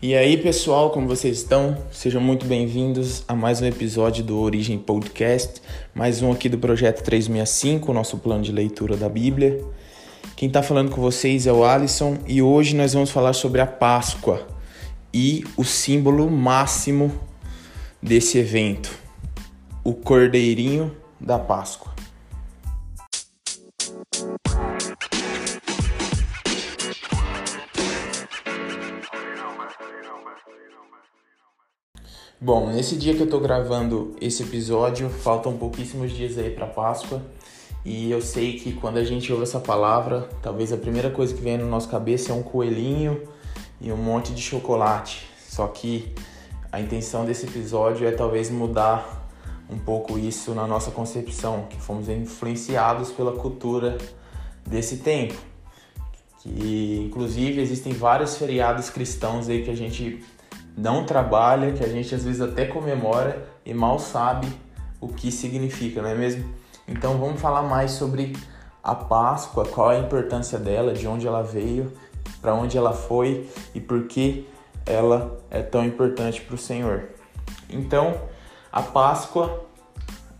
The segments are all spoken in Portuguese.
E aí, pessoal, como vocês estão? Sejam muito bem-vindos a mais um episódio do Origem Podcast, mais um aqui do projeto 365, nosso plano de leitura da Bíblia. Quem está falando com vocês é o Alisson e hoje nós vamos falar sobre a Páscoa e o símbolo máximo desse evento, o Cordeirinho da Páscoa. Bom, nesse dia que eu tô gravando esse episódio, faltam pouquíssimos dias aí para Páscoa. E eu sei que quando a gente ouve essa palavra, talvez a primeira coisa que vem na nossa cabeça é um coelhinho e um monte de chocolate. Só que a intenção desse episódio é talvez mudar um pouco isso na nossa concepção, que fomos influenciados pela cultura desse tempo. Que inclusive existem vários feriados cristãos aí que a gente não trabalha, que a gente às vezes até comemora e mal sabe o que significa, não é mesmo? Então vamos falar mais sobre a Páscoa, qual é a importância dela, de onde ela veio, para onde ela foi e por que ela é tão importante para o Senhor. Então, a Páscoa,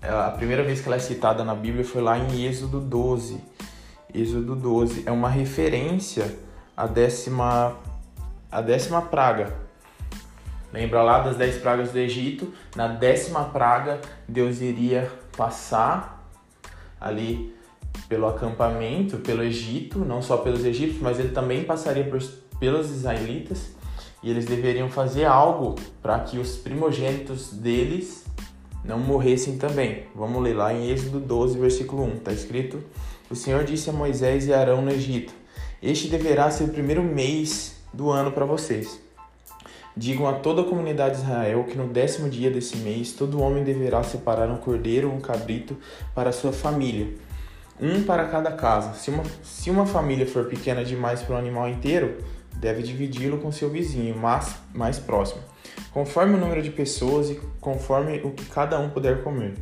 a primeira vez que ela é citada na Bíblia foi lá em Êxodo 12. Êxodo 12 é uma referência à décima, à décima praga, Lembra lá das dez pragas do Egito? Na décima praga, Deus iria passar ali pelo acampamento, pelo Egito, não só pelos egípcios, mas ele também passaria por, pelos israelitas e eles deveriam fazer algo para que os primogênitos deles não morressem também. Vamos ler lá em Êxodo 12, versículo 1. Está escrito: O Senhor disse a Moisés e Arão no Egito: Este deverá ser o primeiro mês do ano para vocês Digam a toda a comunidade de Israel que no décimo dia desse mês todo homem deverá separar um cordeiro ou um cabrito para sua família, um para cada casa. Se uma, se uma família for pequena demais para o animal inteiro, deve dividi-lo com seu vizinho mais próximo, conforme o número de pessoas e conforme o que cada um puder comer.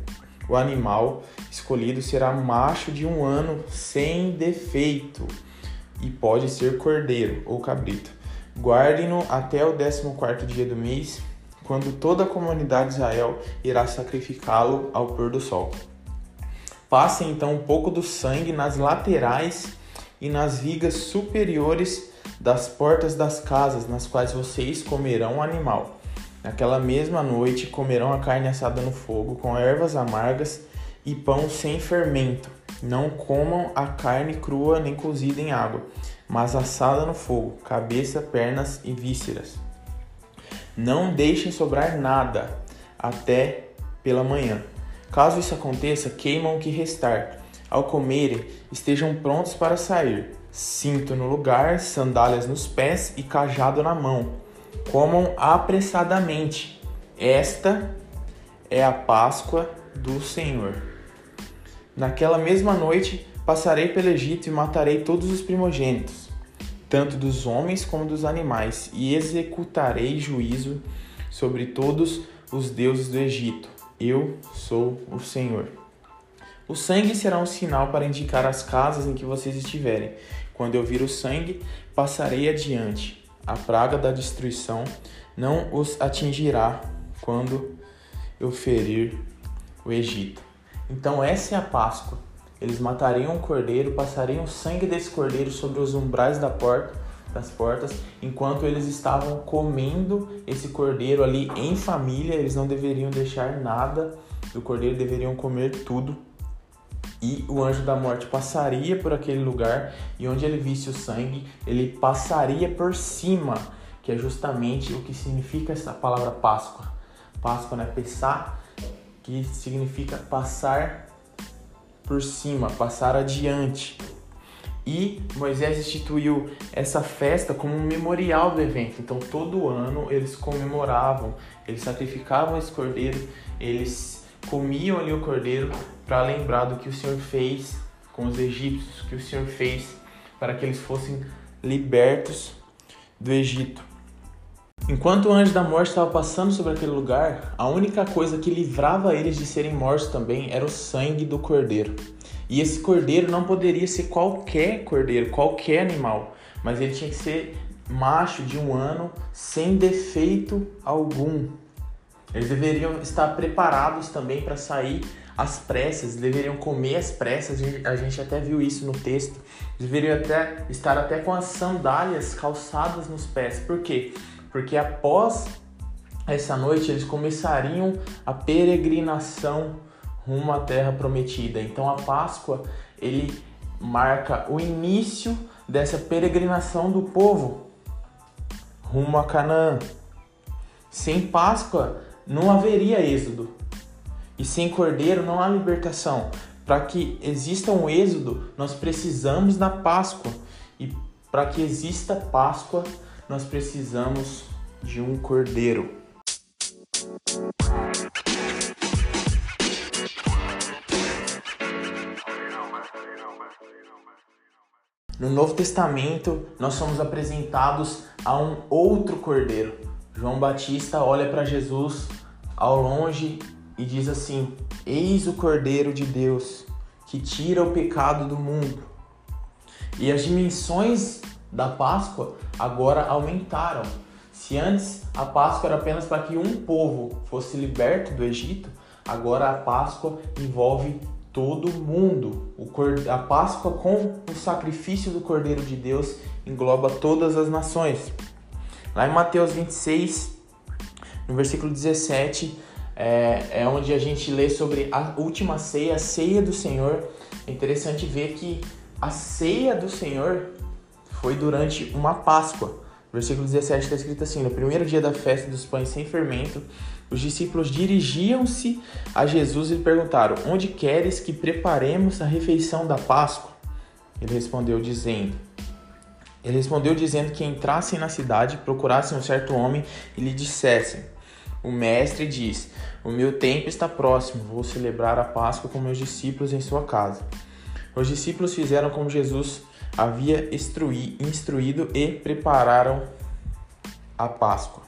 O animal escolhido será macho de um ano sem defeito e pode ser cordeiro ou cabrito. Guardem-no até o 14 dia do mês, quando toda a comunidade de Israel irá sacrificá-lo ao pôr do sol. Passem então um pouco do sangue nas laterais e nas vigas superiores das portas das casas nas quais vocês comerão o animal. Naquela mesma noite comerão a carne assada no fogo, com ervas amargas e pão sem fermento. Não comam a carne crua nem cozida em água mas assada no fogo, cabeça, pernas e vísceras. Não deixem sobrar nada até pela manhã. Caso isso aconteça, queimam o que restar. Ao comerem, estejam prontos para sair. Cinto no lugar, sandálias nos pés e cajado na mão. Comam apressadamente. Esta é a Páscoa do Senhor. Naquela mesma noite, Passarei pelo Egito e matarei todos os primogênitos, tanto dos homens como dos animais, e executarei juízo sobre todos os deuses do Egito. Eu sou o Senhor. O sangue será um sinal para indicar as casas em que vocês estiverem. Quando eu vir o sangue, passarei adiante. A praga da destruição não os atingirá quando eu ferir o Egito. Então, essa é a Páscoa eles matariam o cordeiro, passariam o sangue desse cordeiro sobre os umbrais da porta, das portas, enquanto eles estavam comendo esse cordeiro ali em família, eles não deveriam deixar nada do cordeiro, deveriam comer tudo. E o anjo da morte passaria por aquele lugar e onde ele visse o sangue, ele passaria por cima, que é justamente o que significa essa palavra Páscoa. Páscoa, né? Pessar, que significa passar por cima, passar adiante. E Moisés instituiu essa festa como um memorial do evento. Então, todo ano eles comemoravam, eles sacrificavam esse cordeiro, eles comiam ali o cordeiro para lembrar do que o Senhor fez com os egípcios, que o Senhor fez para que eles fossem libertos do Egito. Enquanto o anjo da morte estava passando sobre aquele lugar, a única coisa que livrava eles de serem mortos também era o sangue do cordeiro. E esse cordeiro não poderia ser qualquer cordeiro, qualquer animal, mas ele tinha que ser macho de um ano sem defeito algum. Eles deveriam estar preparados também para sair às pressas, deveriam comer às pressas, a gente até viu isso no texto. Deveriam até estar até com as sandálias calçadas nos pés. Por quê? Porque após essa noite eles começariam a peregrinação rumo à terra prometida. Então a Páscoa, ele marca o início dessa peregrinação do povo rumo a Canaã. Sem Páscoa não haveria êxodo. E sem cordeiro não há libertação. Para que exista um êxodo, nós precisamos da Páscoa. E para que exista Páscoa, nós precisamos de um cordeiro. No Novo Testamento, nós somos apresentados a um outro cordeiro. João Batista olha para Jesus ao longe e diz assim: Eis o cordeiro de Deus que tira o pecado do mundo. E as dimensões da Páscoa agora aumentaram. Se antes a Páscoa era apenas para que um povo fosse liberto do Egito, agora a Páscoa envolve todo mundo. A Páscoa com o sacrifício do Cordeiro de Deus engloba todas as nações. Lá em Mateus 26, no versículo 17, é, é onde a gente lê sobre a última ceia, a ceia do Senhor. É interessante ver que a ceia do Senhor foi durante uma Páscoa. Versículo 17 está escrito assim: No primeiro dia da festa dos pães sem fermento, os discípulos dirigiam-se a Jesus e perguntaram: Onde queres que preparemos a refeição da Páscoa? Ele respondeu dizendo: Ele respondeu dizendo que entrassem na cidade, procurassem um certo homem e lhe dissessem: O mestre diz: O meu tempo está próximo, vou celebrar a Páscoa com meus discípulos em sua casa. Os discípulos fizeram como Jesus havia instruído e prepararam a Páscoa.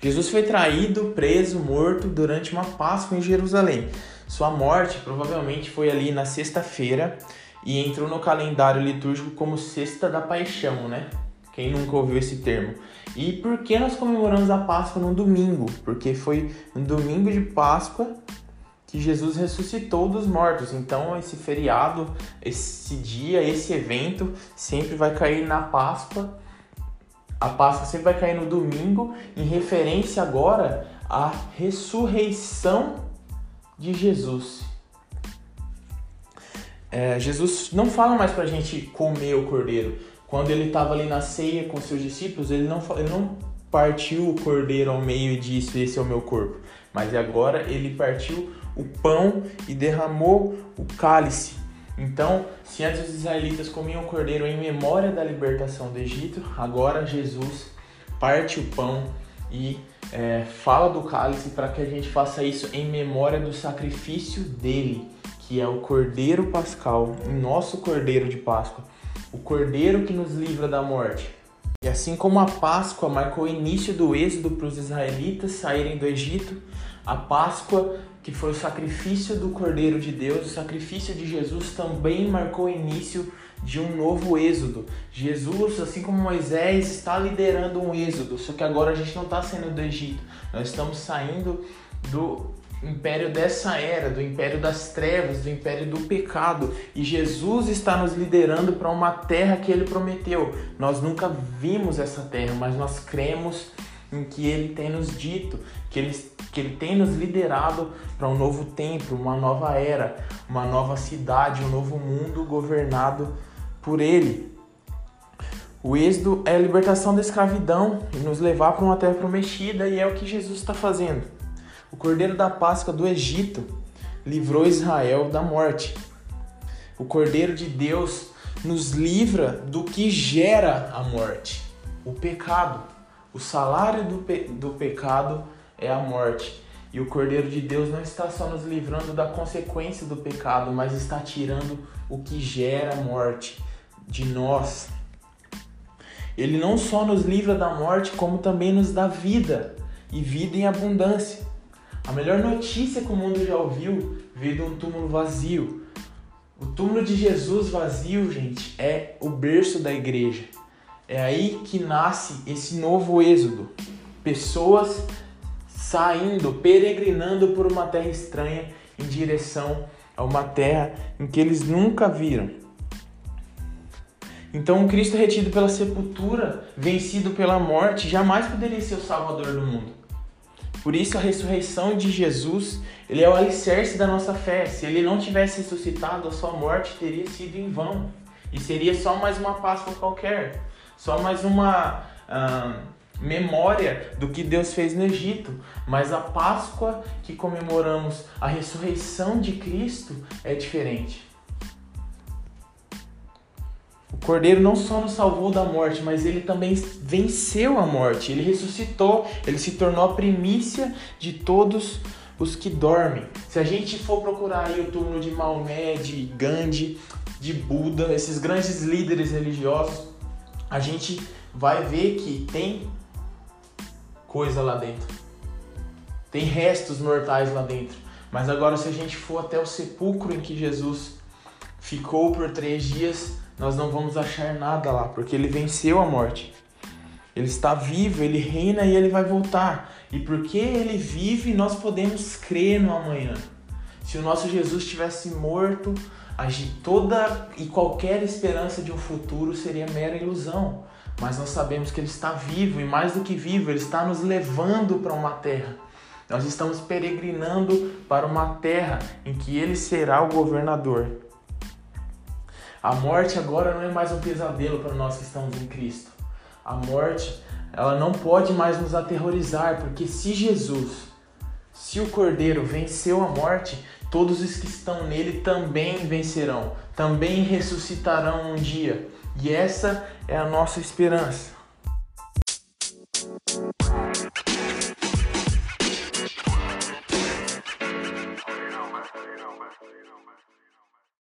Jesus foi traído, preso, morto durante uma Páscoa em Jerusalém. Sua morte provavelmente foi ali na sexta-feira e entrou no calendário litúrgico como Sexta da Paixão, né? Quem nunca ouviu esse termo? E por que nós comemoramos a Páscoa no domingo? Porque foi no domingo de Páscoa que Jesus ressuscitou dos mortos. Então, esse feriado, esse dia, esse evento sempre vai cair na Páscoa a Páscoa sempre vai cair no domingo, em referência agora à ressurreição de Jesus. É, Jesus não fala mais para a gente comer o cordeiro. Quando ele estava ali na ceia com seus discípulos, ele não, ele não partiu o cordeiro ao meio e disse: Esse é o meu corpo. Mas agora ele partiu o pão e derramou o cálice então, se antes os israelitas comiam o cordeiro em memória da libertação do Egito, agora Jesus parte o pão e é, fala do cálice para que a gente faça isso em memória do sacrifício dele, que é o cordeiro pascal, o nosso cordeiro de Páscoa, o cordeiro que nos livra da morte. E assim como a Páscoa marcou o início do êxodo para os israelitas saírem do Egito, a Páscoa que foi o sacrifício do Cordeiro de Deus, o sacrifício de Jesus também marcou o início de um novo êxodo. Jesus, assim como Moisés, está liderando um êxodo, só que agora a gente não está saindo do Egito, nós estamos saindo do império dessa era, do império das trevas, do império do pecado. E Jesus está nos liderando para uma terra que ele prometeu. Nós nunca vimos essa terra, mas nós cremos em que ele tem nos dito, que ele, que ele tem nos liderado para um novo tempo, uma nova era, uma nova cidade, um novo mundo governado por ele. O êxodo é a libertação da escravidão e nos levar para uma terra prometida, e é o que Jesus está fazendo. O Cordeiro da Páscoa do Egito livrou Israel da morte. O Cordeiro de Deus nos livra do que gera a morte, o pecado. O salário do, pe do pecado é a morte. E o Cordeiro de Deus não está só nos livrando da consequência do pecado, mas está tirando o que gera morte de nós. Ele não só nos livra da morte, como também nos dá vida e vida em abundância. A melhor notícia que o mundo já ouviu veio de um túmulo vazio. O túmulo de Jesus vazio, gente, é o berço da igreja É aí que nasce esse novo êxodo. Pessoas saindo, peregrinando por uma terra estranha em direção a uma terra em que eles nunca viram. Então, o Cristo retido pela sepultura, vencido pela morte, jamais poderia ser o Salvador do mundo. Por isso, a ressurreição de Jesus ele é o alicerce da nossa fé. Se ele não tivesse ressuscitado, a sua morte teria sido em vão. E seria só mais uma Páscoa qualquer. Só mais uma memória do que Deus fez no Egito. Mas a Páscoa que comemoramos, a ressurreição de Cristo, é diferente. O Cordeiro não só nos salvou da morte, mas ele também venceu a morte. Ele ressuscitou, ele se tornou a primícia de todos os que dormem. Se a gente for procurar aí o túmulo de Maomé, de Gandhi, de Buda, esses grandes líderes religiosos, a gente vai ver que tem coisa lá dentro. Tem restos mortais lá dentro. Mas agora, se a gente for até o sepulcro em que Jesus ficou por três dias, nós não vamos achar nada lá, porque ele venceu a morte. Ele está vivo, ele reina e ele vai voltar. E porque ele vive, nós podemos crer no amanhã. Se o nosso Jesus tivesse morto, toda e qualquer esperança de um futuro seria mera ilusão. Mas nós sabemos que ele está vivo e mais do que vivo, ele está nos levando para uma terra. Nós estamos peregrinando para uma terra em que ele será o governador. A morte agora não é mais um pesadelo para nós que estamos em Cristo. A morte, ela não pode mais nos aterrorizar, porque se Jesus, se o Cordeiro venceu a morte, todos os que estão nele também vencerão, também ressuscitarão um dia. E essa é a nossa esperança.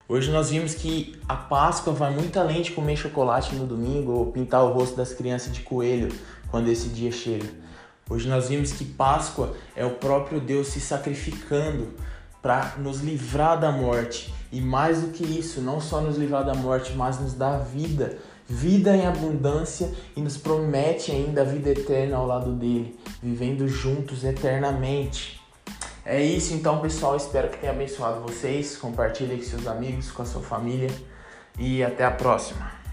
Hoje nós vimos que a Páscoa vai muito além de comer chocolate no domingo ou pintar o rosto das crianças de coelho quando esse dia chega. Hoje nós vimos que Páscoa é o próprio Deus se sacrificando para nos livrar da morte. E mais do que isso, não só nos livrar da morte, mas nos dar vida, vida em abundância e nos promete ainda a vida eterna ao lado dele, vivendo juntos eternamente. É isso então, pessoal. Espero que tenha abençoado vocês. Compartilhe com seus amigos, com a sua família. E até a próxima.